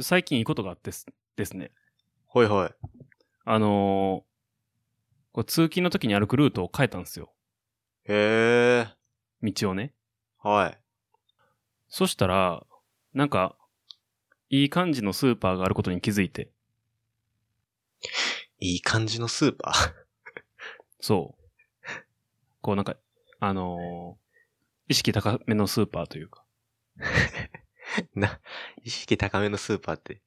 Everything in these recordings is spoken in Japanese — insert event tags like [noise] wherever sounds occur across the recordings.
最近いいことがあってすですね。ほいほい。あのーこう通勤の時に歩くルートを変えたんですよ。へえ。道をね。はい。そしたら、なんか、いい感じのスーパーがあることに気づいて。いい感じのスーパー？そう。こうなんか、あのー意識高めのスーパーというか。[laughs] [laughs] な、意識高めのスーパーって。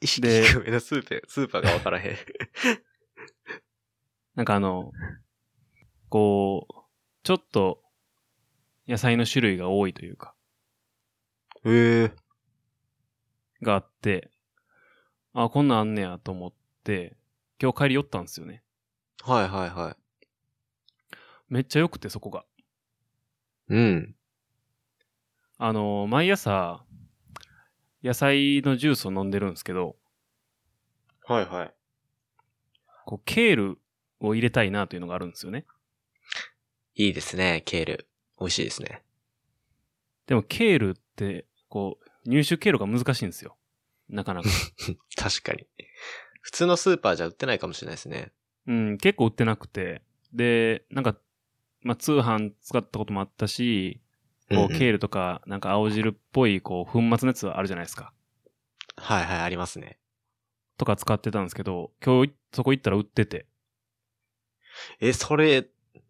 意識で低めのスーパー、スーパーがわからへん。[laughs] なんかあの、こう、ちょっと、野菜の種類が多いというか、へえ。があって、あ、こんなんあんねやと思って、今日帰り寄ったんですよね。はいはいはめっちゃ良くて、そこが。い。うん。あの、毎朝、野菜のジュースを飲んでるんですけど、はいはい。こう、ケールを入れたいなというのがあるんですよね。いいですね、ケール。美味しいですね。でも、ケールって、こう、入手経路が難しいんですよ。なかなか。[laughs] 確かに。普通のスーパーじゃ売ってないかもしれないですね。うん、結構売ってなくて。で、なんか、まあ、通販使ったこともあったし、こう、ケールとか、なんか青汁っぽい、こう、粉末のやつあるじゃないですか。はいはい、ありますね。とか使ってたんですけど、今日い、そこ行ったら売ってて。え、それ、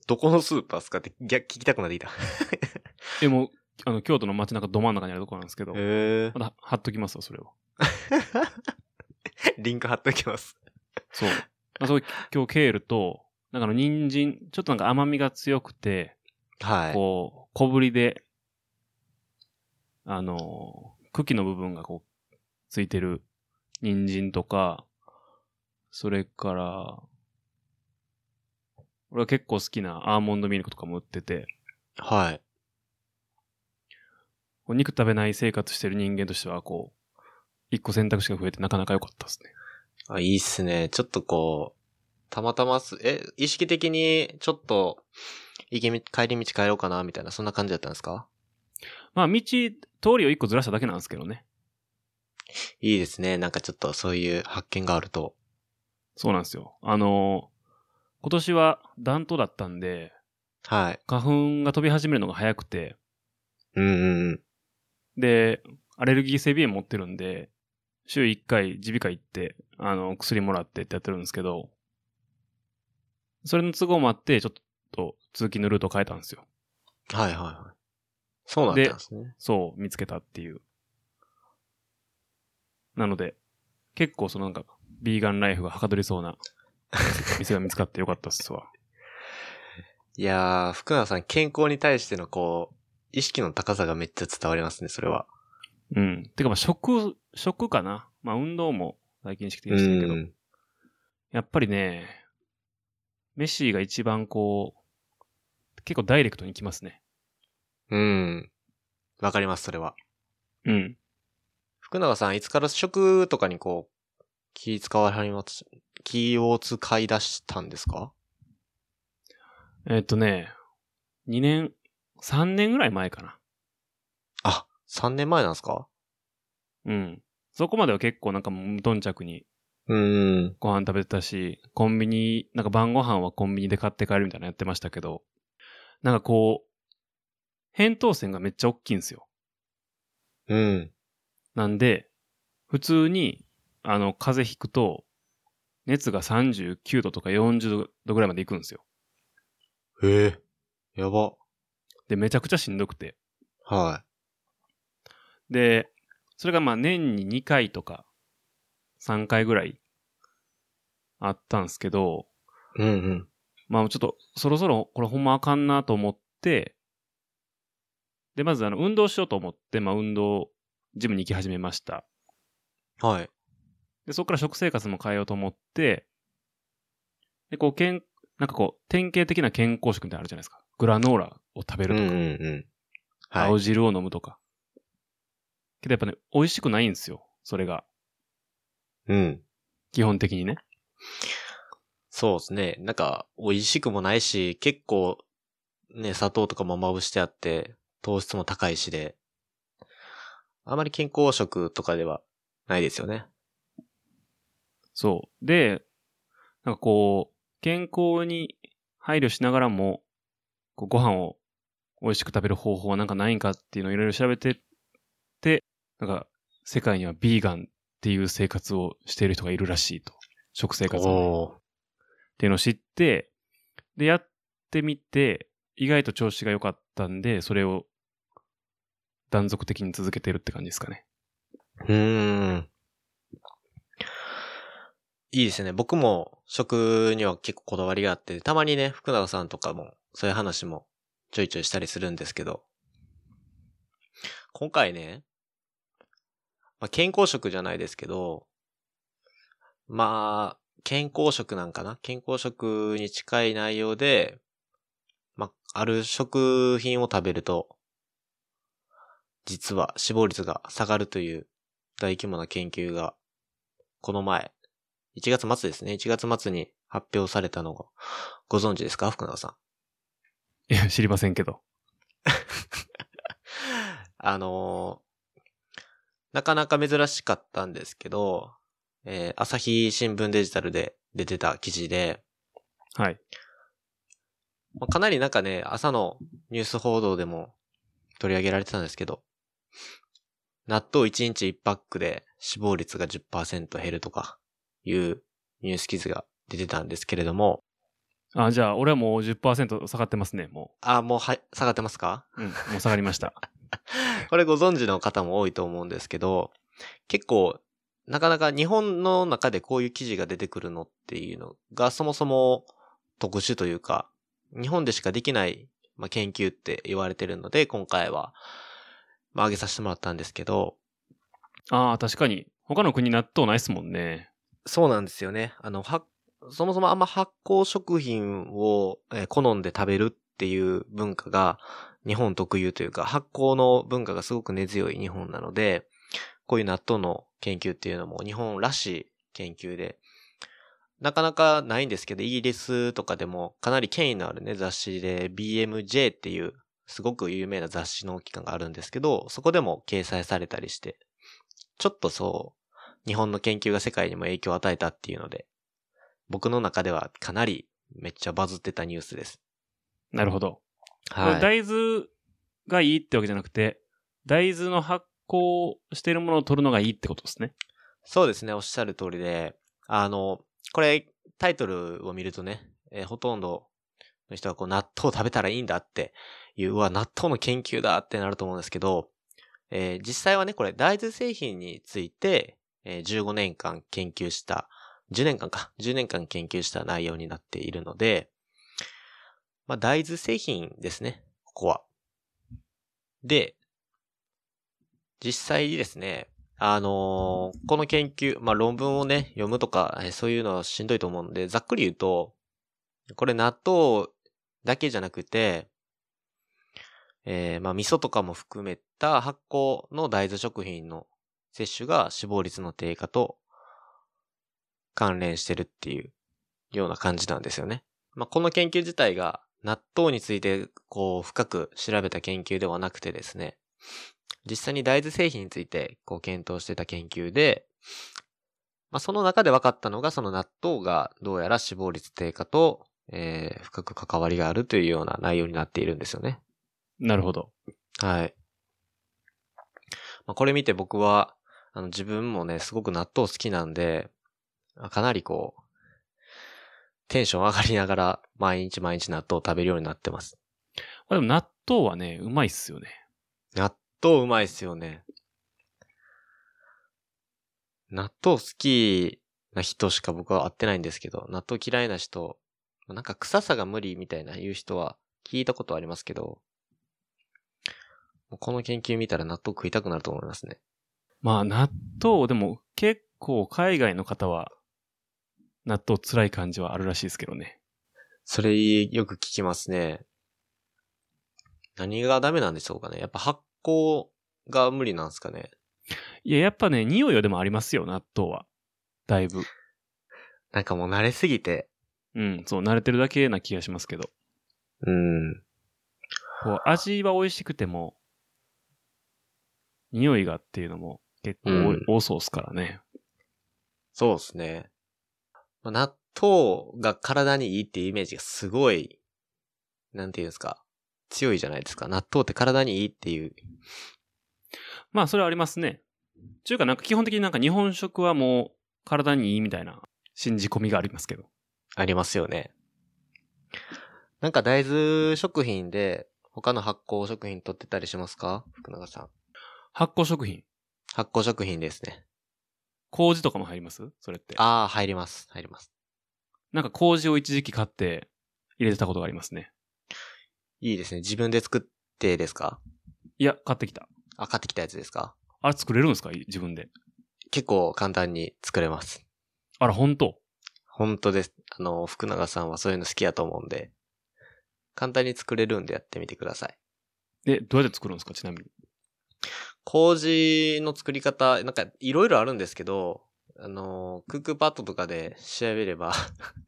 どこのスーパーですかって逆聞きたくなってきた。[laughs] でも、あの、京都の街中ど真ん中にあるところなんですけど、へえ。まだ貼っときますわ、それを。[laughs] リンク貼っておきます。そう。まあ、そう今日ケールと、なんかあの、人参、ちょっとなんか甘みが強くて、はい。こう、小ぶりで、あの、茎の部分がこう、ついてる人参とか、それから、俺は結構好きなアーモンドミルクとかも売ってて、はい。こう肉食べない生活してる人間としては、こう、一個選択肢が増えてなかなか良かったですね。あ、いいっすね。ちょっとこう、たまたます、え、意識的にちょっと、行きみ、帰り道帰ろうかな、みたいな、そんな感じだったんですか？まあ、道、通りを一個ずらしただけなんですけどね。いいですね。なんかちょっとそういう発見があると。そうなんですよ。あの今年は暖冬だったんで、はい。花粉が飛び始めるのが早くて、うんうんうん。で、アレルギー性鼻炎持ってるんで、週1回耳鼻科行って、あの、薬もらってってやってるんですけど、それの都合もあって、ちょっと通勤のルートを変えたんですよ。はいはいはい。そうなんですね。そう、見つけたっていう。なので、結構そのなんか、ビーガンライフがはかどりそうな [laughs] 店が見つかってよかったっすわ。いやー、福永さん、健康に対してのこう、意識の高さがめっちゃ伝わりますね、それは。うん。てかまあ食、食かな。まあ運動も最近意識的にしてるけど、うんやっぱりね、飯が一番こう、結構ダイレクトに来ますね。うん。わかります、それは。うん。福永さん、いつから食とかにこう、気使わはります、気を使い出したんですか？えっとね、2年、3年ぐらい前かな。あ、3年前なんですか？うん。そこまでは結構なんか無頓着にうん。ご飯食べてたし、コンビニ、なんか晩ご飯はコンビニで買って帰るみたいなのやってましたけど、なんかこう、扁桃腺がめっちゃ大きいんですよ。うん。なんで、普通に、あの、風邪ひくと、熱が39度とか40度ぐらいまで行くんですよ。へえ。やば。で、めちゃくちゃしんどくて。はで、それがまあ年に2回とか3回ぐらいあったんですけど、い。うんうん。まあちょっとそろそろこれほんまあかんなと思って、で、まずあの運動しようと思って、まあ運動、ジムに行き始めました。はい。で、そこから食生活も変えようと思って、で、こう、けん、なんかこう、典型的な健康食みたいなのあるじゃないですか。グラノーラを食べるとか、うんうんうん。はい青。汁を飲むとか。けどやっぱね、美味しくないんですよ。それが。うん。基本的にね。そうですね。なんか、美味しくもないし、結構、ね、砂糖とかもまぶしてあって、糖質も高いしで、あまり健康食とかではないですよね。そう。で、なんかこう、健康に配慮しながらも、こうご飯を美味しく食べる方法はなんかないんかっていうのをいろいろ調べてって、なんか世界にはビーガンっていう生活をしている人がいるらしいと。食生活をね、っていうのを知って、で、やってみて、意外と調子が良かったんで、それを断続的に続けてるって感じですかね。うーん。いいですね。僕も食には結構こだわりがあって、たまにね、福永さんとかもそういう話もちょいちょいしたりするんですけど、今回ね、まあ、健康食じゃないですけど、まあ、健康食なんかな？健康食に近い内容で、あ、ある食品を食べると、実は死亡率が下がるという大規模な研究が、この前、1月末ですね。1月末に発表されたのが、ご存知ですか？福永さん。いや、知りませんけど。[laughs] あのーなかなか珍しかったんですけど、えー朝日新聞デジタルで出てた記事で、はい。まあかなりなんかね、朝のニュース報道でも取り上げられてたんですけど、納豆1日1パックで死亡率が10%減るとかいうニュース記事が出てたんですけれども、あ、じゃあ、俺はもう10%下がってますね、もあ、もうはい、下がってますか？う。うん、もう下がりました。[laughs] これご存知の方も多いと思うんですけど、結構、なかなか日本の中でこういう記事が出てくるのっていうのがそもそも特殊というか、日本でしかできない、まあ、研究って言われてるので、今回は、まあ、挙げさせてもらったんですけど、ああ、確かに。他の国納豆ないっすもんね。そうなんですよね。あの、は、そもそもあんま発酵食品を、えー好んで食べるっていう文化が日本特有というか、発酵の文化がすごく根強い日本なので、こういう納豆の研究っていうのも日本らしい研究で、なかなかないんですけど、イギリスとかでもかなり権威のあるね、雑誌で BMJ っていうすごく有名な雑誌の機関があるんですけど、そこでも掲載されたりして、ちょっとそう、日本の研究が世界にも影響を与えたっていうので、僕の中ではかなりめっちゃバズってたニュースです。なるほど。こはい。れ大豆がいいってわけじゃなくて、大豆の発酵してるものを取るのがいいってことですね。そうですね、おっしゃる通りで、あの、これ、タイトルを見るとね、えーほとんどの人はこう納豆食べたらいいんだっていう、うわ、納豆の研究だってなると思うんですけど、えー実際はね、これ大豆製品について、えー15年間研究した、10年間か、10年間研究した内容になっているので、まあ、大豆製品ですね、ここは。で、実際ですね、あのーこの研究、まあ、論文をね、読むとか、そういうのはしんどいと思うので、ざっくり言うと、これ納豆だけじゃなくて、えーまあ、味噌とかも含めた発酵の大豆食品の摂取が死亡率の低下と関連してるっていうような感じなんですよね。まあ、この研究自体が納豆についてこう深く調べた研究ではなくてですね、実際に大豆製品についてこう検討してた研究で、まあ、その中で分かったのがその納豆がどうやら死亡率低下と、えー深く関わりがあるというような内容になっているんですよね。なるほど。はい。まあ、これ見て僕は、あの自分もね、すごく納豆好きなんで、あかなりこう、テンション上がりながら毎日毎日納豆を食べるようになってます。まあでも納豆はね、うまいっすよね。納豆うまいっすよね。納豆好きな人しか僕は会ってないんですけど、納豆嫌いな人、なんか臭さが無理みたいな言う人は聞いたことありますけど、この研究見たら納豆食いたくなると思いますね。まあ納豆、でも結構海外の方は納豆辛い感じはあるらしいですけどね。それよく聞きますね。何がダメなんでしょうかね。やっぱ発酵が無理なんですかね？いや、やっぱね、匂いはでもありますよ、納豆は。だいぶ。なんかもう慣れすぎて。うん、そう、慣れてるだけな気がしますけど。うん。こう、味は美味しくても、匂いがっていうのも結構多多そうっすからね。そうですね。まあ納豆が体にいいっていうイメージがすごい、なんていうんですか、強いじゃないですか。納豆って体にいいっていう。まあ、それはありますね。ちゅうか、なんか基本的になんか日本食はもう体にいいみたいな信じ込みがありますけど。ありますよね。なんか大豆食品で他の発酵食品取ってたりしますか？福永さん。発酵食品。発酵食品ですね。麹とかも入ります？それって。ああ、入ります。入ります。なんか麹を一時期買って入れてたことがありますね。いいですね。自分で作ってですか？いや、買ってきた。あ、買ってきたやつですか？あれ作れるんですか？自分で。結構簡単に作れます。あら、本当？本当です。あの、福永さんはそういうの好きやと思うんで、簡単に作れるんでやってみてください。え、どうやって作るんですか？ちなみに。麹の作り方、なんかいろいろあるんですけど、あの、クックパッドとかで調べれば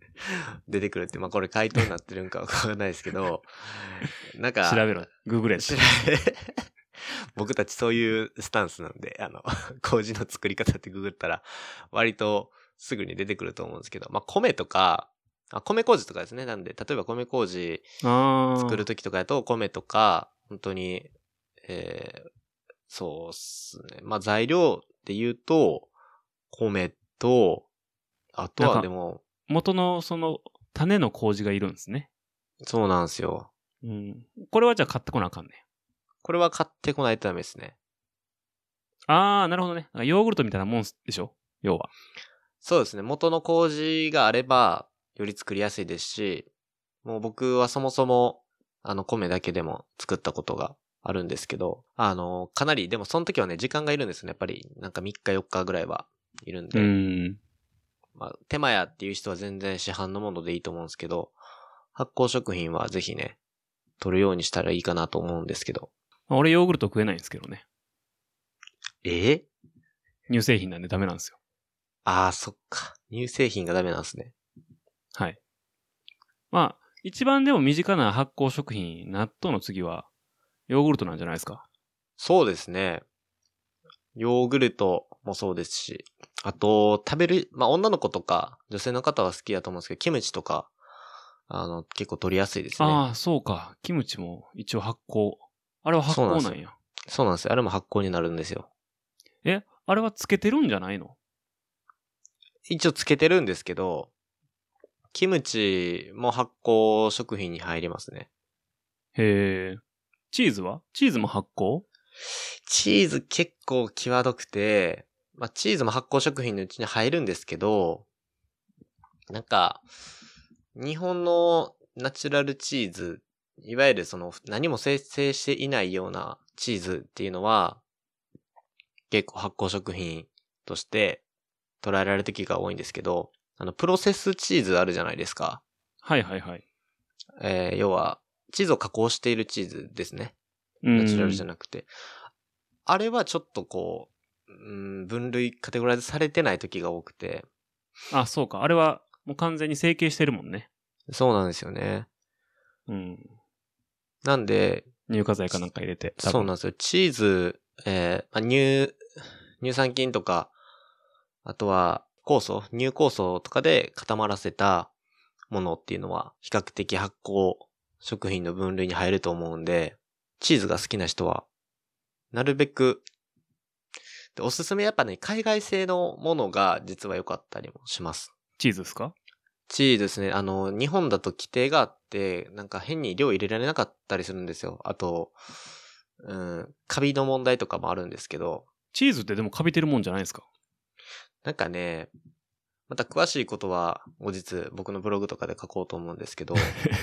[laughs] 出てくるって、まあこれ回答になってるんかわかんないですけど、[laughs] なんか、調べろ。グーグルや調べ [laughs] 僕たちそういうスタンスなんで、あの、麹の作り方ってググったら、割とすぐに出てくると思うんですけど、まあ米とか、あ米麹とかですね。なんで、例えば米麹作るときとかやと、米とか、本当に、えー、そうっすね。まあ材料で言うと、米と、あとなんかはでも、元のその種の麹がいるんですね。そうなんですよ。うん。これはじゃあ買ってこなあかんね。これは買ってこないとダメですね。あー、なるほどね。なんかヨーグルトみたいなもんでしょ？要は。そうですね。元の麹があれば、より作りやすいですし、もう僕はそもそも、あの、米だけでも作ったことがあるんですけど、あの、かなり、でもその時はね、時間がいるんですね。やっぱり、なんか3日4日ぐらいはいるんで、うん。まあ、手間やっていう人は全然市販のものでいいと思うんですけど、発酵食品はぜひね、取るようにしたらいいかなと思うんですけど。まあ俺ヨーグルト食えないんですけどね。え？乳製品なんでダメなんですよ。ああ、そっか。乳製品がダメなんですね。はい。まあ、一番でも身近な発酵食品、納豆の次は、ヨーグルトなんじゃないですか？そうですね。ヨーグルトもそうですし、あと、食べる、まあ、女の子とか、女性の方は好きだと思うんですけど、キムチとか、あの、結構取りやすいですね。ああ、そうか。キムチも一応発酵。あれは発酵なんや。そうなんですよ。あれも発酵になるんですよ。え、あれはつけてるんじゃないの？一応つけてるんですけど、キムチも発酵食品に入りますね。へえ。チーズは？チーズも発酵？チーズ結構際どくて、まあ、チーズも発酵食品のうちに入るんですけど、なんか、日本のナチュラルチーズ、いわゆるその何も生成していないようなチーズっていうのは、結構発酵食品として捉えられる時が多いんですけど、あの、プロセスチーズあるじゃないですか。はいはいはい。えー要は、チーズを加工しているチーズですね。うん。ナチュラルじゃなくて。あれはちょっとこう、うん、分類カテゴライズされてない時が多くて。あ、そうか。あれはもう完全に成形してるもんね。そうなんですよね。うん。なんで、乳化剤かなんか入れて。そうなんですよ。チーズ、えーまあ、乳、乳酸菌とか、あとは酵素、乳酵素とかで固まらせたものっていうのは、比較的発酵食品の分類に入ると思うんで、チーズが好きな人は、なるべく、でおすすめやっぱね、海外製のものが実は良かったりもします。チーズですか？チーズですね。あの、日本だと規定があって、なんか変に量入れられなかったりするんですよ。あと、うん、カビの問題とかもあるんですけど、チーズってでもカビてるもんじゃないですか？なんかね、また詳しいことは後日僕のブログとかで書こうと思うんですけど、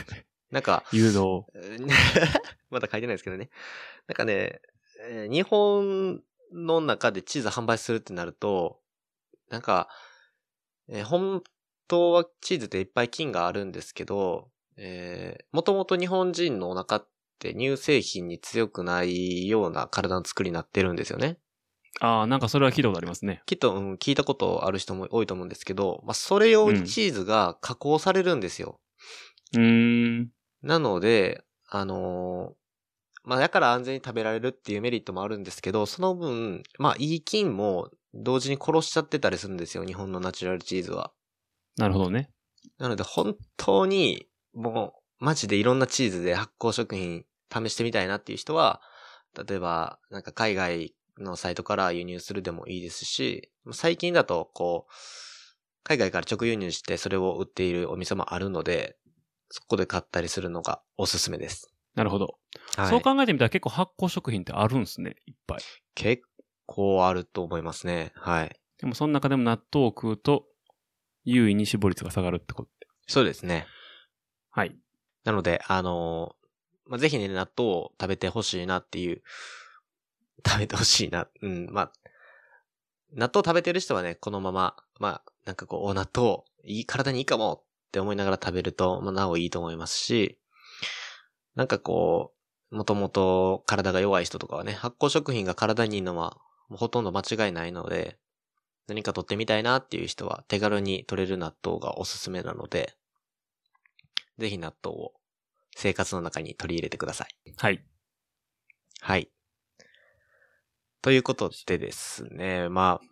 [laughs] なんか、誘導。[laughs] まだ書いてないですけどね。なんかね、えー日本の中でチーズ販売するってなると、なんか、えー本当はチーズっていっぱい菌があるんですけど、えー、もともと日本人のお腹って乳製品に強くないような体の作りになってるんですよね。ああ、なんかそれは聞いたことありますね。きっと、うん、聞いたことある人も多いと思うんですけど、まあ、それ用にチーズが加工されるんですよ。うーん。なので、あのーまあだから安全に食べられるっていうメリットもあるんですけど、その分、まあいい菌も同時に殺しちゃってたりするんですよ、日本のナチュラルチーズは。なるほどね。なので本当に、もう、マジでいろんなチーズで発酵食品試してみたいなっていう人は、例えば、なんか海外のサイトから輸入するでもいいですし、最近だと、こう、海外から直輸入してそれを売っているお店もあるので、そこで買ったりするのがおすすめです。なるほど。はい、そう考えてみたら結構発酵食品ってあるんですね。いっぱい。結構あると思いますね。はい。でもその中でも納豆を食うと、優位に死亡率が下がるってことで。そうですね。はい。なので、あのーまあ、ぜひね、納豆を食べてほしいなっていう、[laughs] 食べてほしいな。うん、まあ、納豆食べてる人はね、このまま、まあ、なんかこう、お納豆、いい、体にいいかもって思いながら食べると、まあ、なおいいと思いますし、なんかこう、もともと体が弱い人とかはね、発酵食品が体にいいのは、ほとんど間違いないので、何か取ってみたいなっていう人は手軽に取れる納豆がおすすめなので、ぜひ納豆を生活の中に取り入れてください。はい。はい。ということでですね、まあ、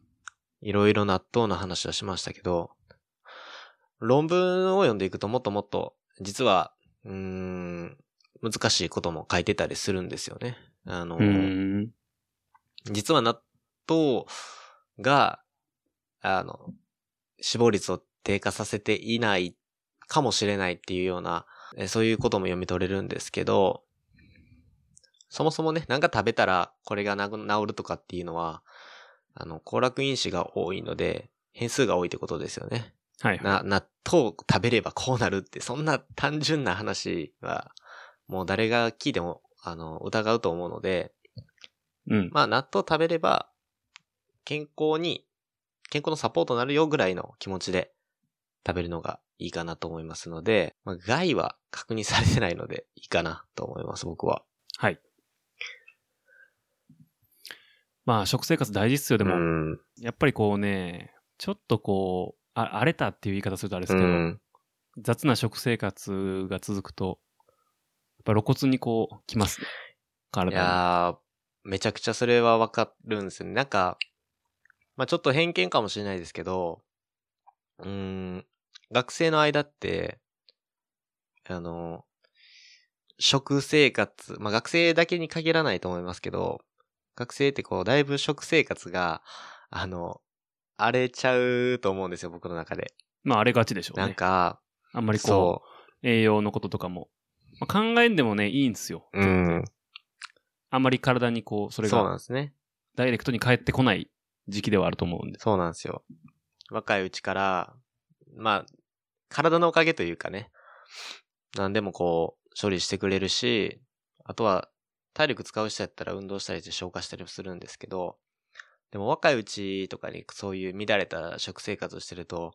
いろいろ納豆の話はしましたけど、論文を読んでいくともっともっと、実は、うーん、難しいことも書いてたりするんですよね。あの。実は納豆が、あの、死亡率を低下させていないかもしれないっていうような、えそういうことも読み取れるんですけど、そもそもね、なんか食べたらこれが治るとかっていうのは、あの、行楽因子が多いので、変数が多いってことですよね。はい、はい。な、納豆を食べればこうなるって、そんな単純な話は、もう誰が聞いても、あの、疑うと思うので、うん。まあ、納豆食べれば、健康に、健康のサポートになるよぐらいの気持ちで食べるのがいいかなと思いますので、まあ、害は確認されてないのでいいかなと思います、僕は。はい。まあ、食生活大事っすよ、でも。うん。やっぱりこうね、ちょっとこう、あ荒れたっていう言い方するとあれですけど、うん。雑な食生活が続くと、ぱ露骨にこう、きますね。い体に。やー、めちゃくちゃそれはわかるんですよね。なんか、まあちょっと偏見かもしれないですけど、うーん、学生の間って、あの、食生活、まあ学生だけに限らないと思いますけど、学生ってこう、だいぶ食生活が、あの、荒れちゃうと思うんですよ、僕の中で。まあ、荒れがちでしょうね。なんか、あんまりこ、そう栄養のこととかも。まあ、考えんでもね、いいんですよ。う、うん、あんまり体にこう、それそうなんがですね。ダイレクトに返ってこない時期ではあると思うんで。そうなんですよ。若いうちから、まあ、体のおかげというかね、何でもこう、処理してくれるし、あとは、体力使う人やったら運動したりして消化したりもするんですけど、でも若いうちとかにそういう乱れた食生活をしてると、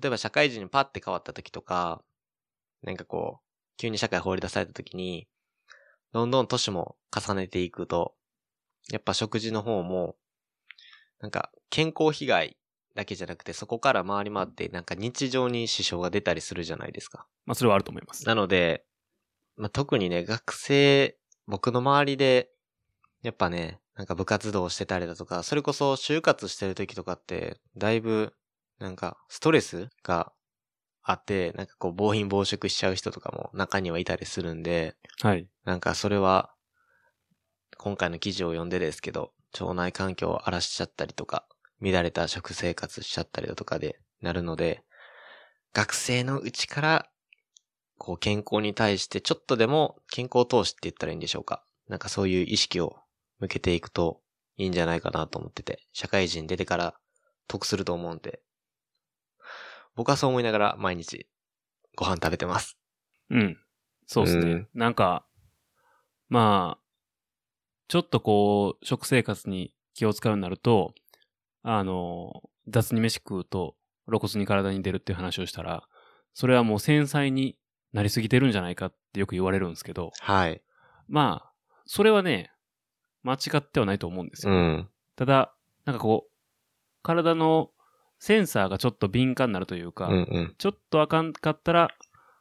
例えば社会人にパッて変わった時とか、なんかこう、急に社会放り出された時に、どんどん年も重ねていくと、やっぱ食事の方も、なんか健康被害だけじゃなくてそこから回り回ってなんか日常に支障が出たりするじゃないですか。まあ、それはあると思います。なので、まあ、特にね、学生、僕の周りで、やっぱね、なんか部活動してたりだとか、それこそ就活してる時とかって、だいぶ、なんか、ストレスがあって、なんかこう、暴飲暴食しちゃう人とかも中にはいたりするんで、はい。なんかそれは、今回の記事を読んでですけど、腸内環境を荒らしちゃったりとか、乱れた食生活しちゃったりだとかでなるので、学生のうちから、こう健康に対してちょっとでも健康投資って言ったらいいんでしょうか。なんかそういう意識を向けていくといいんじゃないかなと思ってて、社会人出てから得すると思うんで、僕はそう思いながら毎日ご飯食べてます。うん。そうですね。うんなんか、まあ、ちょっとこう、食生活に気を使うようになると、あの、雑に飯食うと露骨に体に出るっていう話をしたら、それはもう繊細になりすぎてるんじゃないかってよく言われるんですけど、はい。まあ、それはね、間違ってはないと思うんですよ。うん。ただ、なんかこう、体のセンサーがちょっと敏感になるというか、うんうん。ちょっとあかんかったら、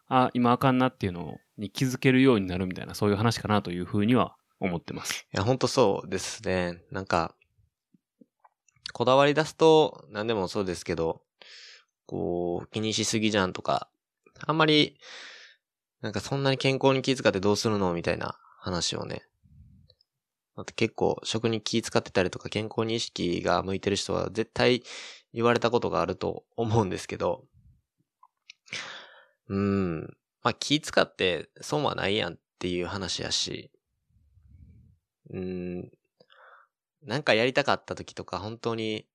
あ、今あかんなっていうのに気づけるようになるみたいな、そういう話かなというふうには思ってます。いや、ほんとそうですね。なんか、こだわり出すと、何でもそうですけど、こう、気にしすぎじゃんとか、あんまり、なんかそんなに健康に気遣ってどうするのみたいな話をね。あと結構食に気遣ってたりとか健康に意識が向いてる人は絶対言われたことがあると思うんですけど、うん、まあ気遣って損はないやんっていう話やし、うーん、なんかやりたかった時とか本当に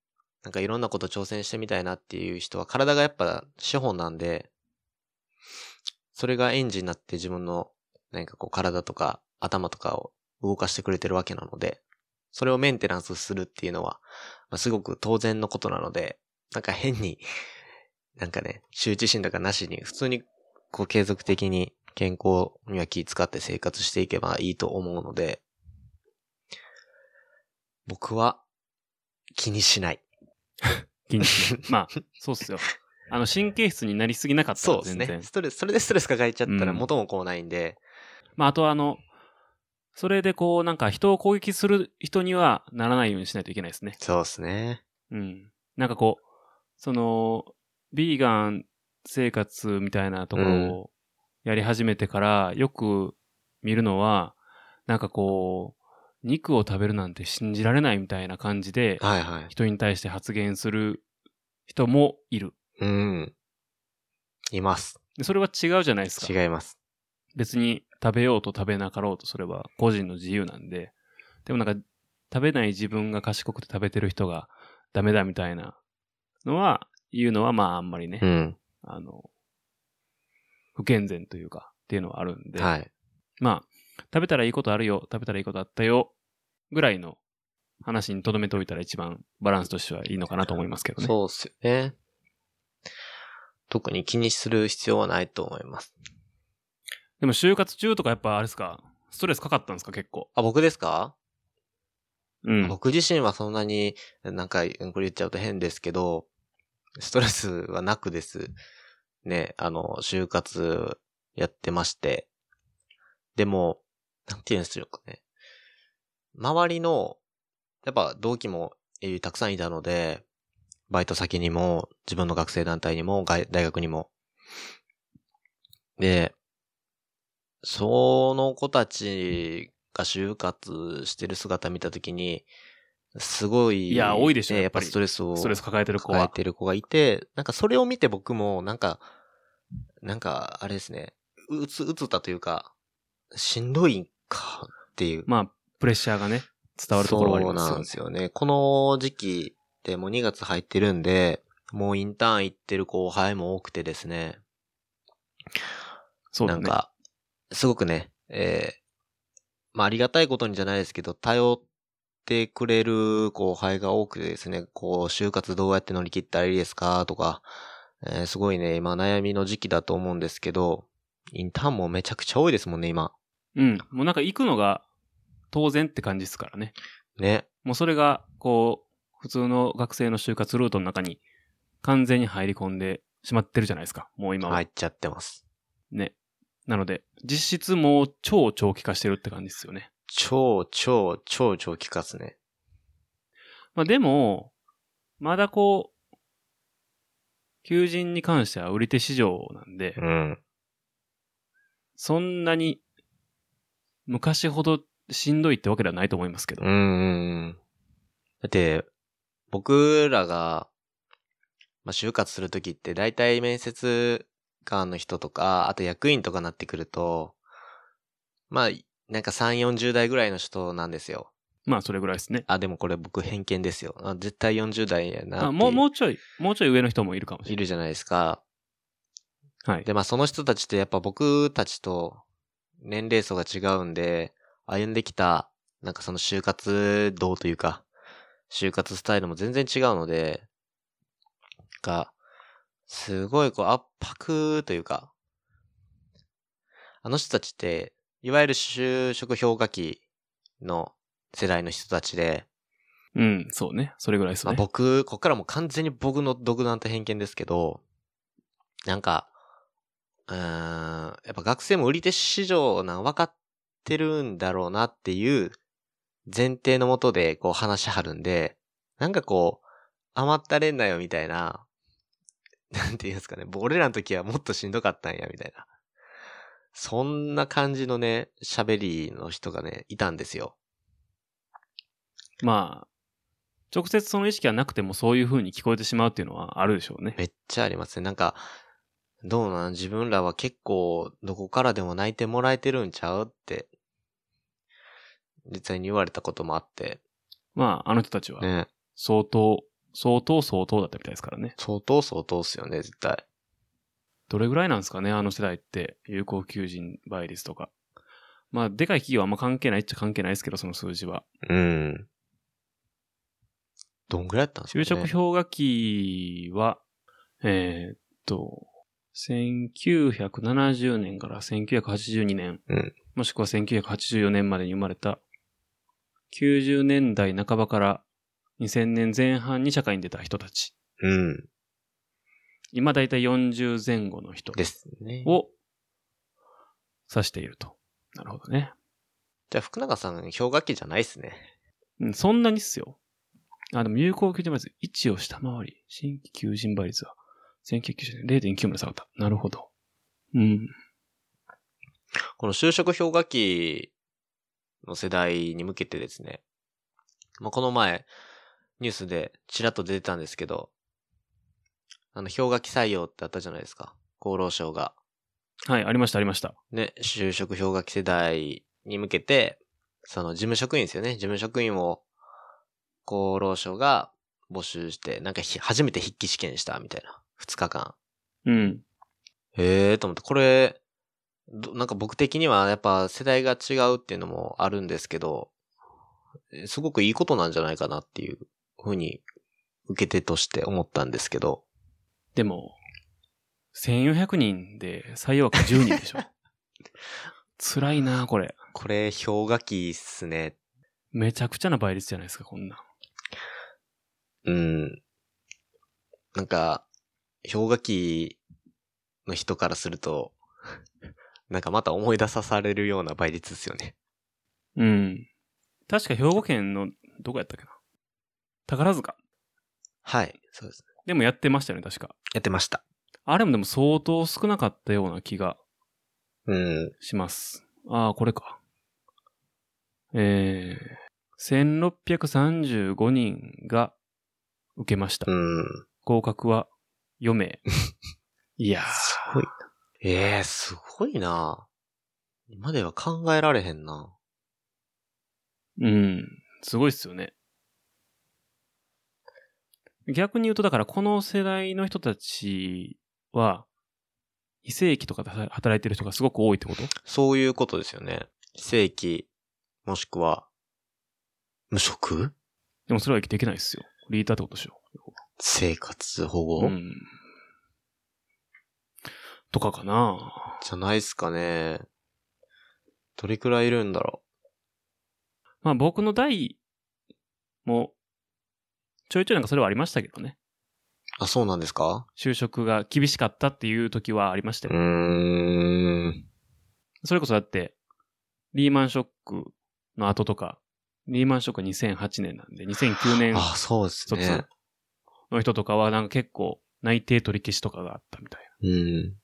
なんかいろんなこと挑戦してみたいなっていう人は体がやっぱ資本なんで、それがエンジンになって自分の何かこう体とか頭とかを動かしてくれてるわけなので、それをメンテナンスするっていうのは、まあ、すごく当然のことなので、なんか変に、[laughs] なんかね、羞恥心とかなしに、普通にこう継続的に健康には気使って生活していけばいいと思うので、僕は気にしない。[laughs] 気にしないまあ、そうっすよ。あの、[laughs] 神経質になりすぎなかったそうです。ね。ストレス、それでストレス抱えちゃったらうん元もこうないんで、まあ、あとはあの、それでこう、なんか人を攻撃する人にはならないようにしないといけないですね。そうですね。うん。なんかこう、その、ビーガン生活みたいなところをやり始めてからよく見るのは、なんかこう、肉を食べるなんて信じられないみたいな感じで、はいはい。人に対して発言する人もいる。うん。います。でそれは違うじゃないですか。違います。別に食べようと食べなかろうとそれは個人の自由なんで。でもなんか食べない自分が賢くて食べてる人がダメだみたいなのは、言うのはまああんまりね、うん。あの、不健全というかっていうのはあるんで。はい。まあ、食べたらいいことあるよ、食べたらいいことあったよ、ぐらいの話に留めておいたら一番バランスとしてはいいのかなと思いますけどね。そうっすよね。特に気にする必要はないと思います。でも就活中とかやっぱあれですか、ストレスかかったんですか？結構。あ、僕ですか、うん。僕自身はそんなに、なんか、これ言っちゃうと変ですけど、ストレスはなくです。ね、あの、就活やってまして。でも、なんて言うんでしょうかね。周りの、やっぱ同期も、えーたくさんいたので、バイト先にも、自分の学生団体にも、外大学にも。で、その子たちが就活してる姿見たときに、すごい、いや多いでしょねやっぱりストレスをストレス抱えてる子抱えは。てる子がいて、なんかそれを見て僕も、なんか、なんか、あれですね、うつ、うつったというか、しんどいかっていう。まあ、プレッシャーがね、伝わるところはありますよねそうなんで。すよね。この時期ってもう2月入ってるんで、もうインターン行ってる後輩も多くてですね。そうだね。なんか、すごくね、えーまあありがたいことにじゃないですけど、頼ってくれる後輩が多くてですね、こう、就活どうやって乗り切ったらいいですかとか、えーすごいね、今悩みの時期だと思うんですけど、インターンもめちゃくちゃ多いですもんね、今。うん。もうなんか行くのが当然って感じですからね。ね。もうそれが、こう、普通の学生の就活ルートの中に完全に入り込んでしまってるじゃないですか。もう今は。入っちゃってます。ね。なので、実質もう超長期化してるって感じですよね。超、超、超長期化っすね。まあでも、まだこう、求人に関しては売り手市場なんで、うん。そんなに昔ほどしんどいってわけではないと思いますけど。うん。だって、僕らが、まあ、就活するときって、大体面接官の人とか、あと役員とかなってくると、まあ、なんか3、40代ぐらいの人なんですよ。まあそれぐらいですね。あ、でもこれ僕偏見ですよ。あ絶対40代やなあもう、もうちょい、もうちょい上の人もいるかもしれいるじゃないですか。ない。はい。で、まあその人たちってやっぱ僕たちと年齢層が違うんで、歩んできた、なんかその就活道というか、就活スタイルも全然違うので、が、すごいこう圧迫というか、あの人たちって、いわゆる就職氷河期の世代の人たちで、うん、そうね。それぐらいですまあ、ね。僕、こっからもう完全に僕の独断と偏見ですけど、なんか、うーん、やっぱ学生も売り手市場なん分かってるんだろうなっていう前提のもとでこう話しはるんで、なんかこう、余ったれんなよみたいな、なんていうんですかね、俺らの時はもっとしんどかったんやみたいな。そんな感じのね、喋りの人がね、いたんですよ。まあ、直接その意識はなくてもそういう風に聞こえてしまうっていうのはあるでしょうね。めっちゃありますね。なんか、どうなん？自分らは結構どこからでも泣いてもらえてるんちゃうって、実際に言われたこともあって、まあ、あの人たちはね。相当、相当相当だったみたいですからね。相当相当っすよね、絶対。どれぐらいなんですかね、あの世代って、有効求人倍率とか。まあ、でかい企業はあんま関係ないっちゃ関係ないですけど、その数字は。うん。どんぐらいやったんですか、ね、就職氷河期は、えーっと、1970年から1982年、うんもしくは1984年までに生まれた、90年代半ばから2000年前半に社会に出た人たち。うん。今だいたい40前後の人ですね。を指していると。なるほどね。じゃあ福永さん、氷河期じゃないっすね。うんそんなにっすよ。あ、でも有効求人倍率1を下回り、新規求人倍率は1990年0.9まで下がった。なるほど。うん。この就職氷河期の世代に向けてですね。まあ、この前、ニュースでちらっと出てたんですけど、あの、氷河期採用ってあったじゃないですか。厚労省が。はい、ありました、ありました。ね、就職氷河期世代に向けて、その事務職員ですよね。事務職員を厚労省が募集して、なんかひ初めて筆記試験したみたいな。2日間。うん。へえーと思って、これ、どなんか僕的にはやっぱ世代が違うっていうのもあるんですけど、えすごくいいことなんじゃないかなっていうふうに受け手として思ったんですけど、でも、1400人で採用枠10人でしょ。[laughs] 辛いなこれ。これ氷河期っすね。めちゃくちゃな倍率じゃないですか、こんなん。うん。なんか、氷河期の人からすると、なんかまた思い出さされるような倍率ですよね。うん。確か兵庫県の、どこやったっけな。宝塚。はい、そうです。でもやってましたよね、確か。やってました。あれもでも相当少なかったような気がうん。します。ああ、これか。えー、1635人が受けました。うん。合格は4名。[laughs] いやー、すごいな。ええー、すごいな。今では考えられへんな。うん、すごいっすよね。逆に言うと、だからこの世代の人たちは、非正規とかで働いてる人がすごく多いってこと？そういうことですよね。非正規、もしくは、無職？でもそれは生きていけないっすよ。リーダーってことでしょ。生活保護、うん。とかかなじゃないっすかね。どれくらいいるんだろまあ僕の代も、ちょいちょいなんかそれはありましたけどね。う。あ、そうなんですか？就職が厳しかったっていう時はありましたうよ。ーん。それこそだって、リーマンショックの後とか、リーマンショックは2008年なんで、2009年あ、そうです卒ね。の人とかはなんか結構内定取り消しとかがあったみたいな。っうん。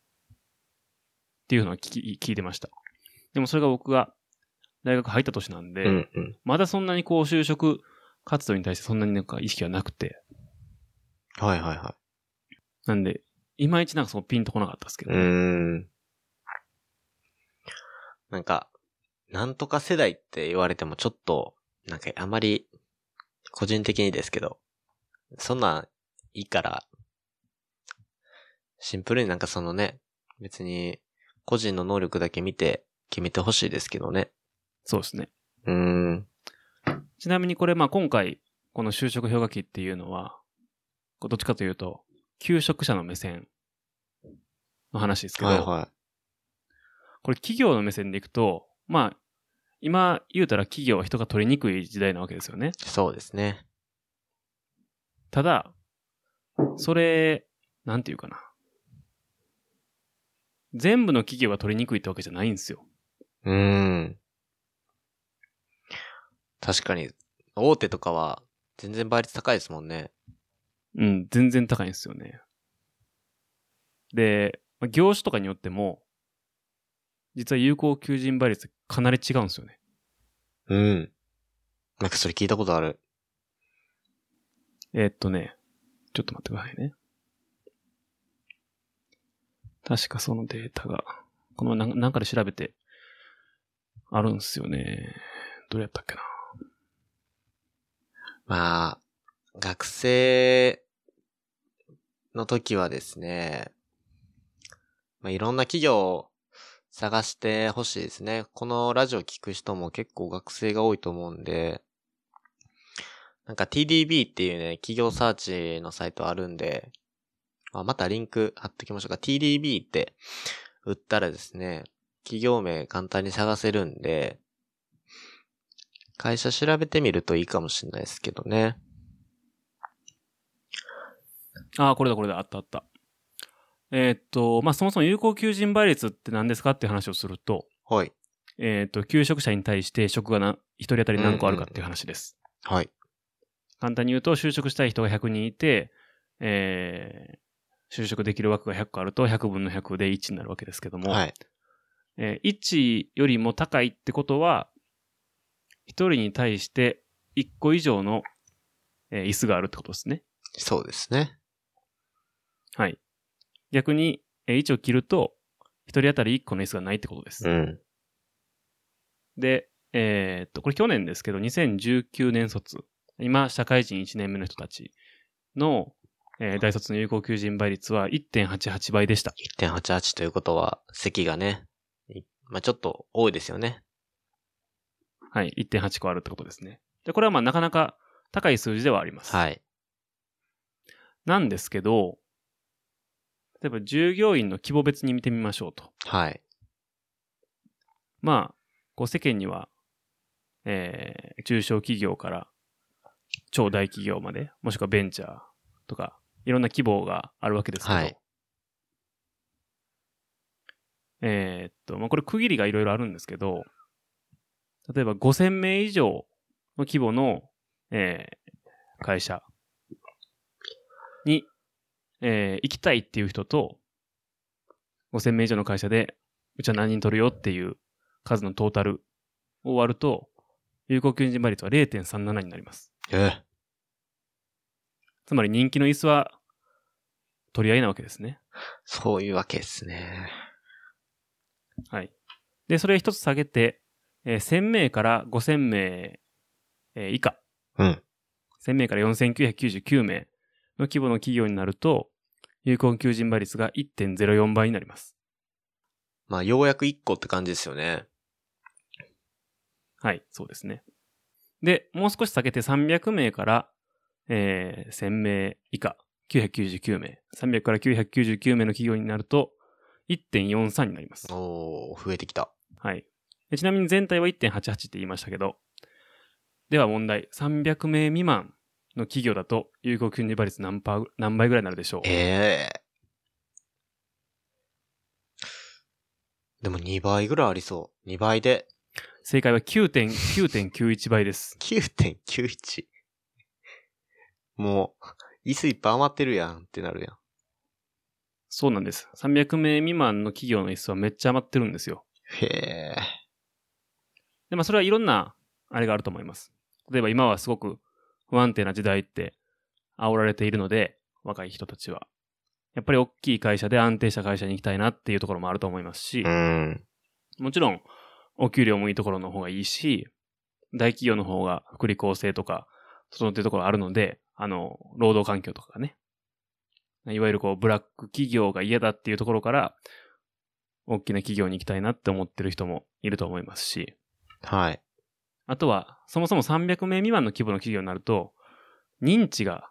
ていうのは聞き聞いてました。でもそれが僕が大学入った年なんで、うんうん。まだそんなにこう就職活動に対してそんなになんか意識はなくて、はいはいはなんで、いまいちなんかそのピンとこなかったですけい。ど、うーん。なんか、なんとか世代って言われてもちょっと、なんかあまり、個人的にですけど、そんなんいいから、シンプルになんかそのね、別に個人の能力だけ見て決めてほしいですけどね。そうですね。うーん。ちなみにこれまあ今回、この就職氷河期っていうのは、どっちかというと、求職者の目線の話ですけど、はいはこれ企業の目線でいくと、まあ、今言うたら企業は人が取りにくい時代なわけですよね。い。そうですね。ただ、それ、なんていうかな。全部の企業が取りにくいってわけじゃないんですよ。うーん。確かに、大手とかは全然倍率高いですもんね。うん、全然高いんですよね。で、まあ業種とかによっても、実は有効求人倍率かなり違うんですよね。うん。なんかそれ聞いたことある。えーっとね、ちょっと待ってくださいね。確かそのデータが、このなんなんかで調べて、あるんですよね。どれやったっけな。まあ、学生の時はですね、まあ、いろんな企業を探してほしいですね。このラジオ聞く人も結構学生が多いと思うんで、なんか TDB っていうね、企業サーチのサイトあるんで、あまたリンク貼っときましょうか。TDB って打ったらですね、企業名簡単に探せるんで、会社調べてみるといいかもしれないですけどね。ああ、これだこれだ、あったあった。えーっと、まあ、そもそも有効求人倍率って何ですかっていう話をすると、はい。えーっと、求職者に対して職がな一人当たり何個あるかっていう話です。はい。簡単に言うと、就職したい人が100人いて、えー、就職できる枠が100個あると、100分の100で1になるわけですけども、はい。えー1よりも高いってことは、1人に対して1個以上の、えー椅子があるってことですね。そうですね。はい。逆に、えー1を切ると、1人当たり1個の椅子がないってことです。うん。で、えーっと、これ去年ですけど、2019年卒、今、社会人1年目の人たちの、えー大卒の有効求人倍率は1.88倍でした。1.88ということは、席がね、いまあちょっと多いですよね。はい。1.8個あるってことですね。で、これはまあなかなか高い数字ではあります。はい。なんですけど、例えば従業員の規模別に見てみましょうと。はい。まあ、こう世間には、えー、中小企業から超大企業まで、もしくはベンチャーとか、いろんな規模があるわけですけど、はいえーっと、まあ、これ区切りがいろいろあるんですけど、例えば5000名以上の規模の、えー会社に、えー行きたいっていう人と、5000名以上の会社で、うちは何人取るよっていう数のトータルを割ると、有効求人倍率は0.37になります。えつまり人気の椅子は取り合いなわけですね。そういうわけですね。はい。で、それを一つ下げて、えー1000名から5000名、えー以下、うん。1000名から4999名の規模の企業になると、有効求人倍率が1.04倍になります。まあ、ようやく1個って感じですよね。はい、そうですね。で、もう少し下げて300名から、えー1000名以下、999名、300から999名の企業になると、1.43になります。おー、増えてきた。はい。でちなみに全体は1.88って言いましたけど、では問題、300名未満の企業だと、有効求人倍率何パー、何倍ぐらいになるでしょう？ええでも2倍ぐらいありそう。2倍で正解は9.9.91倍です。[laughs] 9.91。もう、椅子いっぱい余ってるやんってなるやん。そうなんです。300名未満の企業の椅子はめっちゃ余ってるんですよ。へえ。で、まあそれはいろんな、あれがあると思います。例えば今はすごく不安定な時代って煽られているので、若い人たちは。やっぱり大きい会社で安定した会社に行きたいなっていうところもあると思いますしう、ん。もちろん、お給料もいいところの方がいいし、大企業の方が福利厚生とか、整ってるところあるので、あの、労働環境とかがね。いわゆるこう、ブラック企業が嫌だっていうところから、大きな企業に行きたいなって思ってる人もいると思いますし、はい。あとは、そもそも300名未満の規模の企業になると、認知が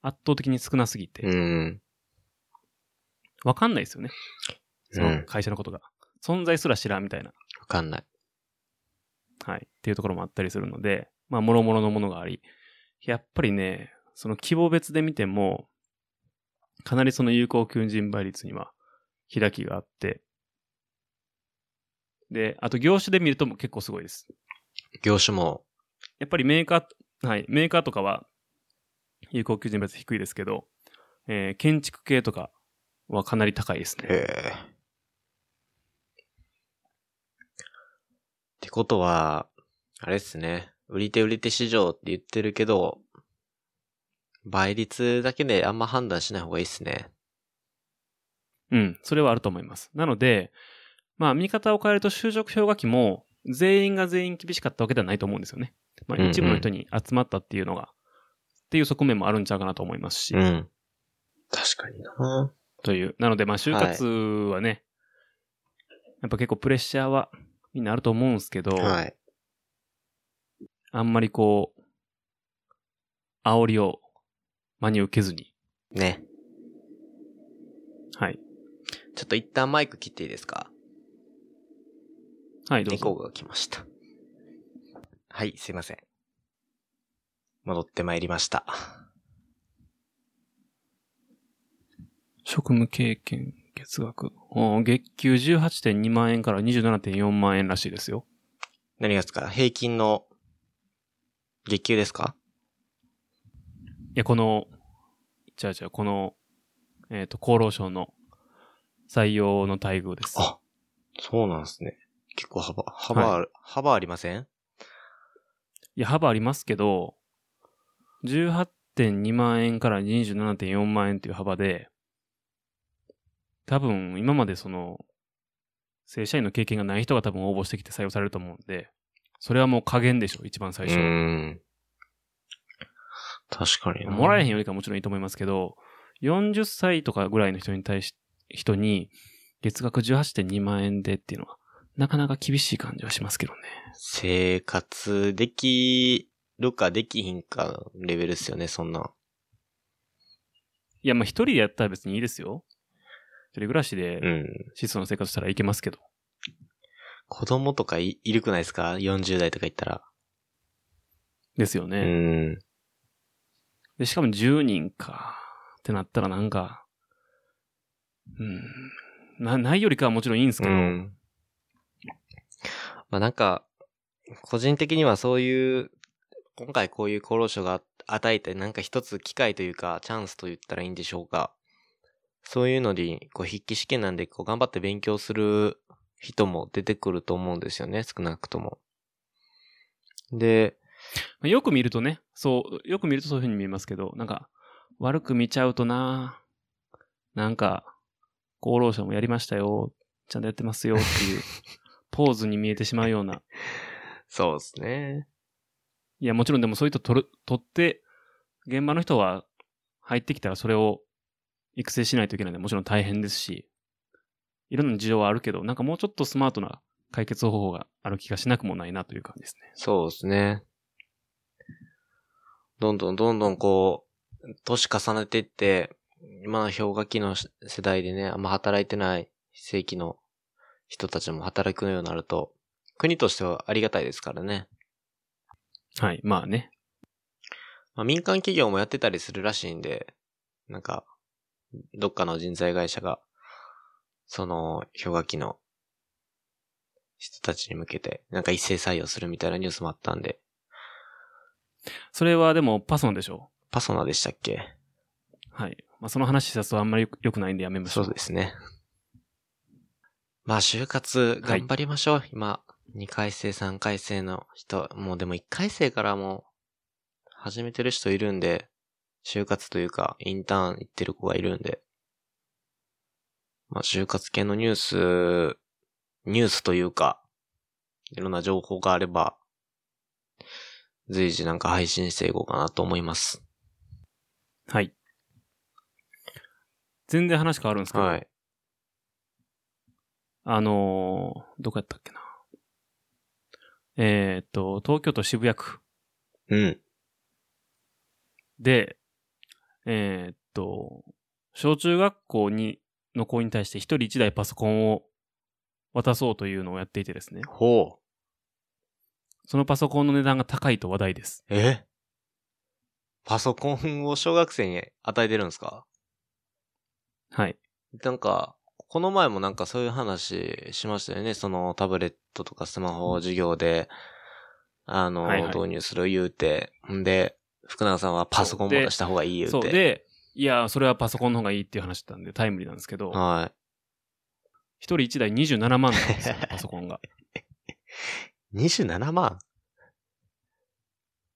圧倒的に少なすぎうて、ん。わかんないですよね。そうんの会社のことが。存在すら知らんみたいな。わかんない。はい。っていうところもあったりするので、まあ、もろもろのものがあり、やっぱりね、その規模別で見ても、かなりその有効求人倍率には開きがあって、で、あと業種で見ると結構すごいです。業種も、やっぱりメーカー、はい、メーカーとかは有効求人率低いですけど、えー建築系とかはかなり高いですね。へえ。ってことは、あれっすね。売り手売り手市場って言ってるけど、倍率だけであんま判断しない方がいいっすね。うん、それはあると思います。なので、まあ見方を変えると就職氷河期も全員が全員厳しかったわけではないと思うんですよね。まうんうんあ一部の人に集まったっていうのが、っていう側面もあるんちゃうかなと思いますし。うん。確かにな。という。なので、まあ、就活はね、やっぱ結構プレッシャーはみんなあると思うんですけど、はい。あんまりこう、煽りを真に受けずに。ね。はい。ちょっと一旦マイク切っていいですか？はい、どうぞ。猫が来ました。はい、すいません。戻ってまいりました。職務経験、月額。おー月給18.2万円から27.4万円らしいですよ。何がですか平均の月給ですか？いや、この、違う違う、この、えっ、と、厚労省の採用の待遇です。あ、そうなんですね。結構幅、幅ある、幅ありません？いや、幅ありますけど、18.2万円から27.4万円っていう幅で、多分、今までその、正社員の経験がない人が多分応募してきて採用されると思うんで、それはもう加減でしょ、一番最う初。ん。確かにな。もらえへんよりかはもちろんいいと思いますけど、40歳とかぐらいの人に対し、人に、月額18.2万円でっていうのは、なかなか厳しい感じはしますけどね。生活できるかできひんかのレベルですよね、そんな。いや、まあ一人でやったら別にいいですよ。一人暮らしでうん。質素な生活したらいけますけど。子供とかいいるくないですか ?40 代とか言ったら。ですようね。ん。で、しかも10人か。ってなったらなんか、うん。な、ないよりかはもちろんいいんですけど、うん。まあなんか、個人的にはそういう、今回こういう厚労省が与えてなんか一つ機会というか、チャンスと言ったらいいんでしょうか。そういうのに、こう筆記試験なんで、こう頑張って勉強する人も出てくると思うんですよね、少なくとも。で、まあよく見るとね、そう、よく見るとそういう風に見えますけど、なんか、悪く見ちゃうとななんか、厚労省もやりましたよ、ちゃんとやってますよっていう、[laughs] ポーズに見えてしまうような。[laughs] そうですね。いや、もちろんでもそういう人取る、取って、現場の人は入ってきたらそれを育成しないといけないので、もちろん大変ですし、いろんな事情はあるけど、なんかもうちょっとスマートな解決方法がある気がしなくもないなという感じですね。そうですね。どんどんどんどんこう、年重ねていって、今の氷河期の世代でね、あんま働いてない非正規の人たちも働くようになると、国としてはありがたいですからね。はい、まあね。まあ、民間企業もやってたりするらしいんで、なんか、どっかの人材会社が、その氷河期の人たちに向けて、なんか一斉採用するみたいなニュースもあったんで、それはでもパソナでしょ？パソナでしたっけ？はい。まあその話したとあんまり良くないんでやめましょう。そうですね。まあ、就活頑張りましょう。今、2回生、3回生の人、もうでも1回生からもう、始めてる人いるんで、就活というか、インターン行ってる子がいるんで、まあ、就活系のニュース、ニュースというか、いろんな情報があれば、随時なんか配信していこうかなと思います。はい。全然話変わるんですけど、はい。あのーどこやったっけな。えーっと、東京都渋谷区うん。で、えーっと、小中学校に、の子に対して一人一台パソコンを渡そうというのをやっていてですね。ほう。そのパソコンの値段が高いと話題です。え？パソコンを小学生に与えてるんですか？はい。なんか、この前もなんかそういう話しましたよね。そのタブレットとかスマホ授業で、あの、はいはい導入する言うて、んで、福永さんはパソコンもした方がいい言うて。そう。で、いや、それはパソコンの方がいいっていう話だったんでタイムリーなんですけど、は一人一台27万なんですよ、パソコンが。い。27万？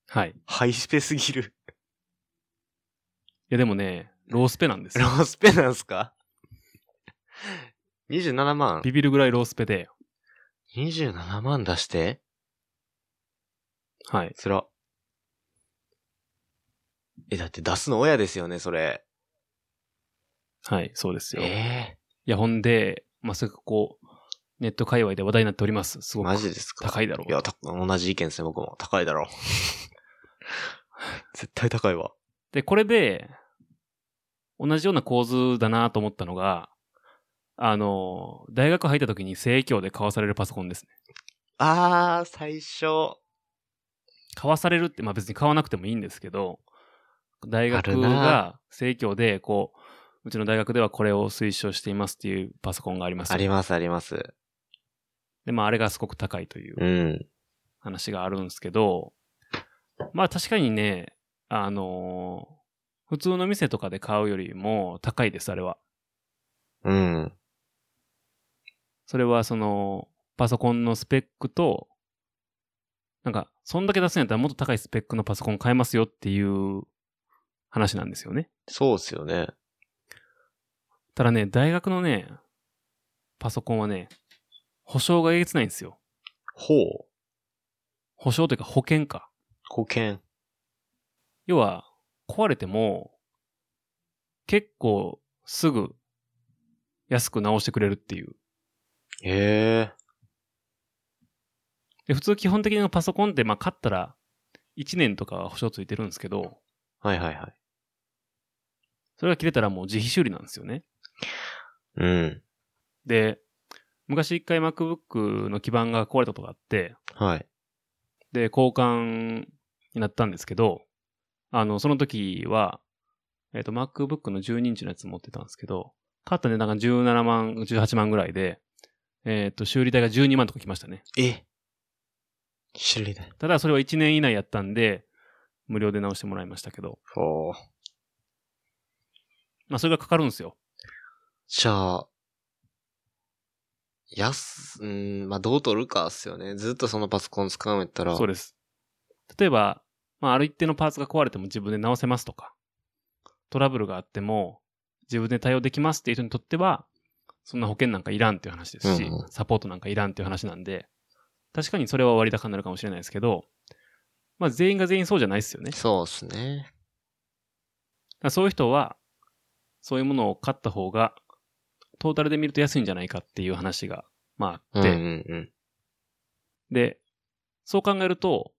はい。いハイスペすぎる。や、でもね、ロースペなんですロよ。ースペなんすか？?27 万ビビるぐらいロースペで、?27 万出して？はい。つら。え、だって出すの親ですよね、それ。はい、そうですよ。いえや、ほんで、まさかこう、ネット界隈で話題になっております。すえごく。マジですか？高いだろういや、た同じ意見ですね、僕も。高いだろう。[laughs] 絶対高いわ。で、これで、同じような構図だなと思ったのが、あの、大学入った時に生協で買わされるパソコンですね。あー、最初。買わされるって、まあ別に買わなくてもいいんですけど、大学が生協で、こう、うちの大学ではこれを推奨していますっていうパソコンがあります。あります、あります。で、まああれがすごく高いといううん。話があるんですけど、まあ確かにね、あのー普通の店とかで買うよりも高いです、あれは。うん。それはその、パソコンのスペックと、なんか、そんだけ出すんやったらもっと高いスペックのパソコン買えますよっていう話なんですよね。そうっすよね。ただね、大学のね、パソコンはね、保証がえげつないんですよ。ほう。保証というか保険か。保険。要は、壊れても、結構すぐ安く直してくれるっていう。へえ。で、普通基本的にパソコンって、まあ買ったら1年とかは保証ついてるんですけど、はいはいはい。それが切れたらもう自費修理なんですよね。うん。で、昔一回 MacBook の基板が壊れたことがあって、はい。で、交換になったんですけど、あの、その時は、えっ、と、MacBook の12インチのやつ持ってたんですけど、買った値段が17万、18万ぐらいで、えっ、と、修理代が12万とか来ましたね。え修理だ。ただ、それは1年以内やったんで、無料で直してもらいましたけど、ほう。まあ、それがかかるんですよ。じゃあ、安、うん、まあ、どう取るかっすよね。ずっとそのパソコン使うんやったら。そうです。例えば、まあ、ある一定のパーツが壊れても自分で直せますとか、トラブルがあっても自分で対応できますっていう人にとっては、そんな保険なんかいらんっていう話ですし、うんうんサポートなんかいらんっていう話なんで、確かにそれは割高になるかもしれないですけど、まあ全員が全員そうじゃないですよね。そうっすね。らそういう人は、そういうものを買った方が、トータルで見ると安いんじゃないかっていう話が、まああって、うんうんうん。で、そう考えると、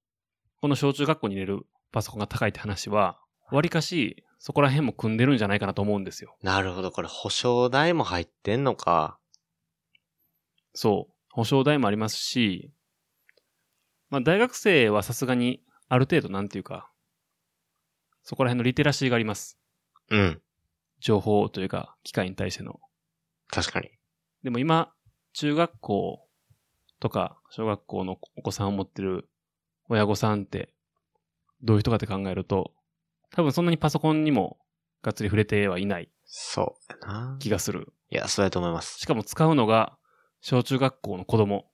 この小中学校に入れるパソコンが高いって話は、割かし、そこら辺も組んでるんじゃないかなと思うんですよ。なるほど。これ保証代も入ってんのか。そう。保証代もありますし、まあ大学生はさすがにある程度なんていうか、そこら辺のリテラシーがあります。うん。情報というか、機械に対しての。確かに。でも今、中学校とか小学校のお子さんを持ってる親御さんって、どういう人かって考えると、多分そんなにパソコンにもがっつり触れてはいないそうやな。気がする。いや、そうやと思います。しかも使うのが小中学校の子供。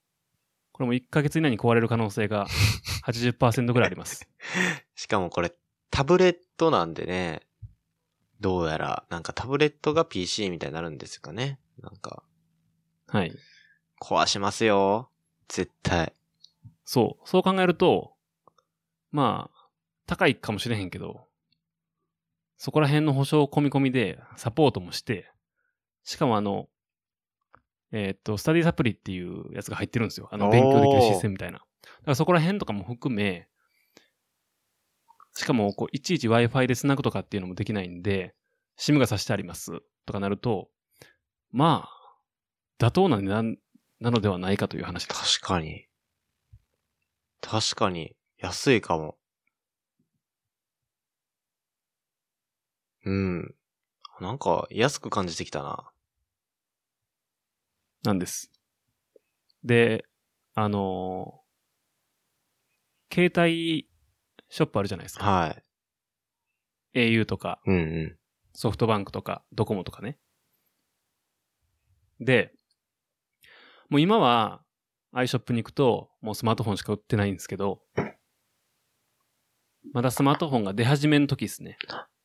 これも1ヶ月以内に壊れる可能性が [laughs] 80%ぐらいあります。しかもこれ、タブレットなんでね、どうやら、なんかタブレットが PC みたいになるんですかね。なんか、はい。壊しますよ。絶対。そう。そう考えると、まあ、高いかもしれへんけど、そこら辺の保証込み込みでサポートもして、しかもあの、えーっと、スタディサプリっていうやつが入ってるんですよ。あの、勉強できるシステムみたいな。だからそこら辺とかも含め、しかも、こう、いちいち Wi-Fi で繋ぐとかっていうのもできないんで、SIM が挿してありますとかなると、まあ、妥当な値段なのではないかという話です。確かに。確かに、安いかも。うん。なんか、安く感じてきたな。なんです。で、あのー携帯ショップあるじゃないですか。はい。au とか、うんうソフトバンクとか、ドコモとかね。で、もう今は iShop に行くと、もうスマートフォンしか売ってないんですけど、まだスマートフォンが出始めの時ですね。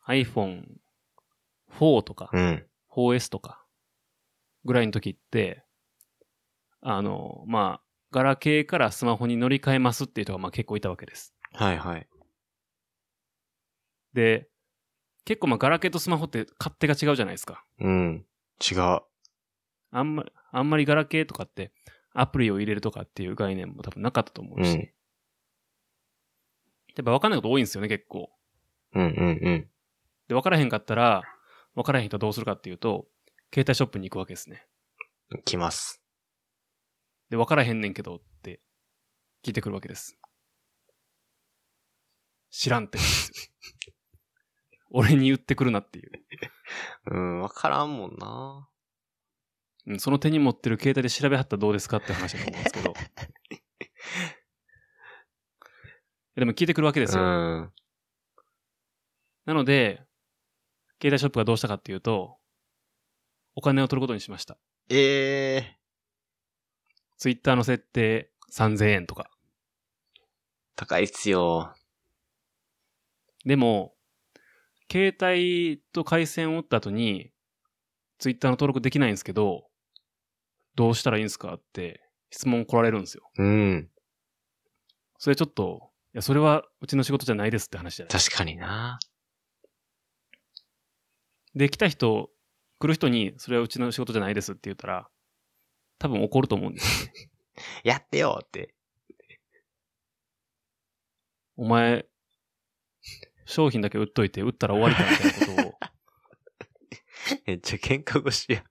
iPhone4 とか、ん。うん。4S とか、ぐらいの時って、あの、まあ、ガラケーからスマホに乗り換えますっていう人がまあ結構いたわけです。はいはい。で、結構まあガラケーとスマホって勝手が違うじゃないですか。うん。違う。あんま、あんまりガラケーとかってアプリを入れるとかっていう概念も多分なかったと思うし。うんやっぱ分かんないこと多いんですよね、結構。うんうんうん。で、分からへんかったら、分からへん人はどうするかっていうと、携帯ショップに行くわけですね。来ます。で、分からへんねんけどって聞いてくるわけです。知らんって。俺に言ってくるなっていう。うん、わからんもんな。うん、その手に持ってる携帯で調べはったらどうですかって話だと思うんですけど。[laughs] でも聞いてくるわけですうよ。ん。なので、携帯ショップがどうしたかっていうと、お金を取ることにしました。ええツイッターの設定3000円とか。高いっすよ。でも、携帯と回線を打った後に、ツイッターの登録できないんですけど、どうしたらいいんですかって質問来られるんですよ。うん。それちょっと、いや、それはうちの仕事じゃないですって話じゃない確かにな。で、来た人、来る人に、それはうちの仕事じゃないですって言ったら、多分怒ると思うんですよね。[laughs] やってよって。お前、商品だけ売っといて、売ったら終わりかみたいなことを、[laughs] めっちゃ喧嘩腰や。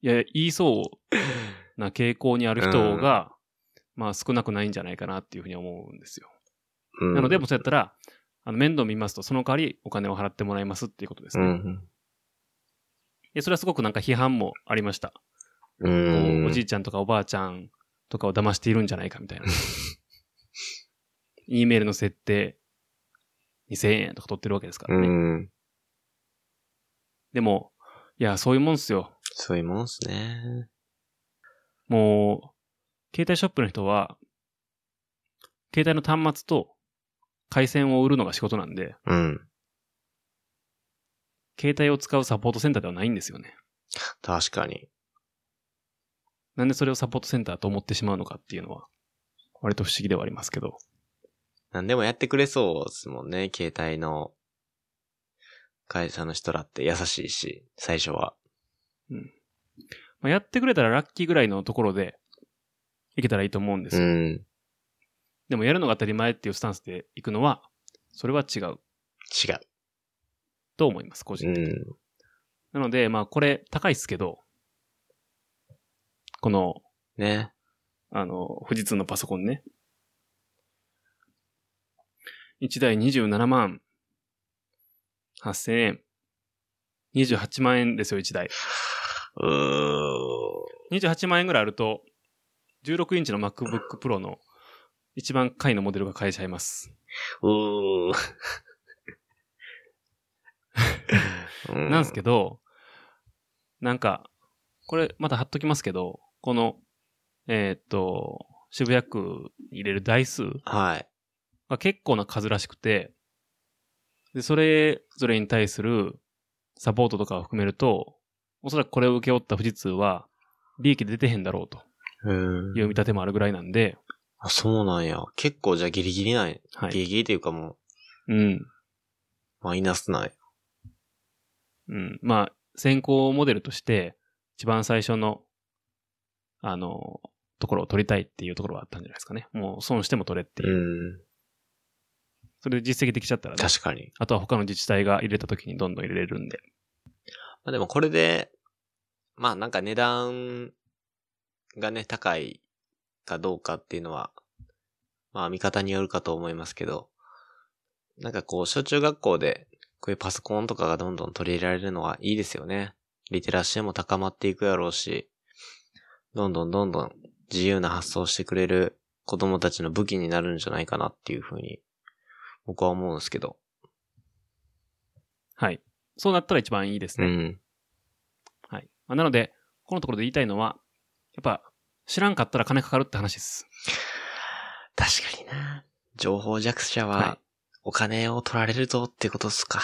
いや、言いそうな傾向にある人が、まあ少なくないんじゃないかなっていうふうに思うんですよ。うんなので、もうそうやったら、あの、面倒見ますと、その代わりお金を払ってもらいますっていうことですね。うん。で、それはすごくなんか批判もありました。う。んおじいちゃんとかおばあちゃんとかを騙しているんじゃないかみたいな。[laughs] E メールの設定2000円とか取ってるわけですかうらね。ん。でも、いや、そういうもんっすよ。そういうもんっすね。もう、携帯ショップの人は、携帯の端末と回線を売るのが仕事なんで、うん。携帯を使うサポートセンターではないんですよね。確かに。なんでそれをサポートセンターと思ってしまうのかっていうのは、割と不思議ではありますけど。何でもやってくれそうですもんね、携帯の会社の人らって優しいし、最初は。まあ、やってくれたらラッキーぐらいのところで、いけたらいいと思うんですよ。うん。でもやるのが当たり前っていうスタンスで行くのは、それは違う違う。と思います、個人的に。うん。なので、まあこれ高いっすけど、この、ね。あの、富士通のパソコンね。1台27万8000円。28万円ですよ、1台。うー。28万円ぐらいあると、16インチの MacBook Pro の一番下位のモデルが買えちゃいます。うー。[laughs] なんすけど。ど、なんか、これまた貼っときますけど、この、えーっと、渋谷区に入れる台数はい。が結構な数らしくて、で、それぞれに対するサポートとかを含めると、おそらくこれを請け負った富士通は、利益出てへんだろうとうんいう見立てもあるぐらいなんで、あ、そうなんや。結構じゃあギリギリない。はい。ギリギリというかもうん。う、マイナスない。うん。まあ、先行モデルとして、一番最初の、あの、ところを取りたいっていうところはあったんじゃないですかね。もう損しても取れっていうう。ん。それで実績できちゃったらね、確かに。あとは他の自治体が入れた時にどんどん入れれるんで。まあでもこれで、まあなんか値段がね、高いかどうかっていうのは、まあ見方によるかと思いますけど、なんかこう、小中学校で、こういうパソコンとかがどんどん取り入れられるのはいいですよね。リテラシーも高まっていくやろうし、どんどんどんどん自由な発想をしてくれる子供たちの武器になるんじゃないかなっていうふうに、僕は思うんですけど。はい。そうなったら一番いいですね。うん。はい。まあなので、このところで言いたいのは、やっぱ、知らんかったら金かかるって話です。確かにな。情報弱者はは、お金を取られるぞってことっすか。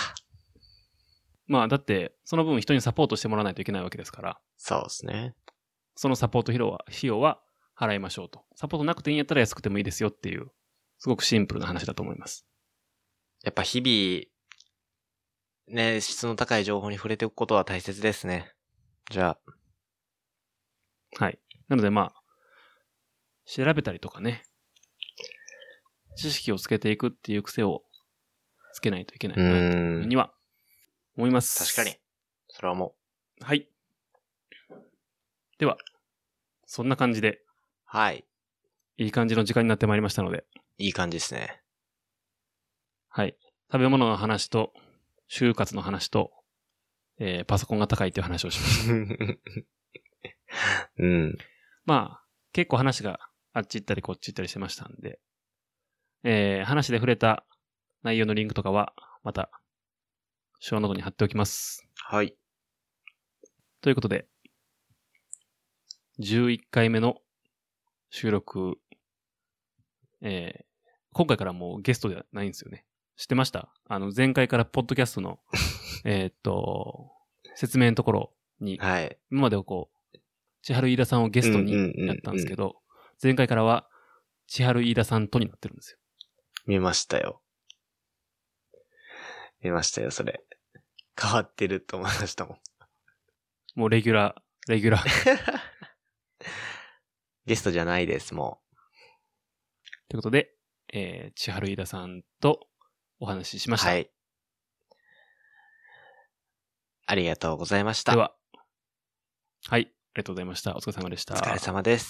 まあ、だって、その分人にサポートしてもらわないといけないわけですから、そうですね。そのサポート費用は、費用は払いましょうと。サポートなくていいんやったら安くてもいいですよっていう、すごくシンプルな話だと思います。やっぱ日々、ね、質の高い情報に触れておくことは大切ですね。じゃあ、はい。なのでまあ、調べたりとかね、知識をつけていくっていう癖をつけないといけないうなというふうには思います。確かに。。それはもう。はい。では、そんな感じで、はい。いい感じの時間になってまいりましたので、いい感じですね。はい。食べ物の話と、就活の話と、えーパソコンが高いっていう話をしました。[laughs] うん。まあ、結構話があっち行ったりこっち行ったりしてましたんで、えー話で触れた内容のリンクとかは、また、ショーノートに貼っておきます。はい。ということで、11回目の収録、えー今回からもうゲストではないんですよね。知ってました？あの、前回からポッドキャストの、[laughs] えーっと、説明のところに、はい。今まではこう、千春飯田さんをゲストにうんうんうんうんやったんですけど、前回からは、千春飯田さんとになってるんですよ。見ましたよ。見ましたよ、それ。変わってると思いましたもん。もうレギュラー、レギュラー。[laughs] ゲストじゃないです、もということで、えー、千春飯田さんとお話ししう。ました。はい。ありがとうございました。では、はい、あありがとうございました。お疲れ様でした。お疲れ様です。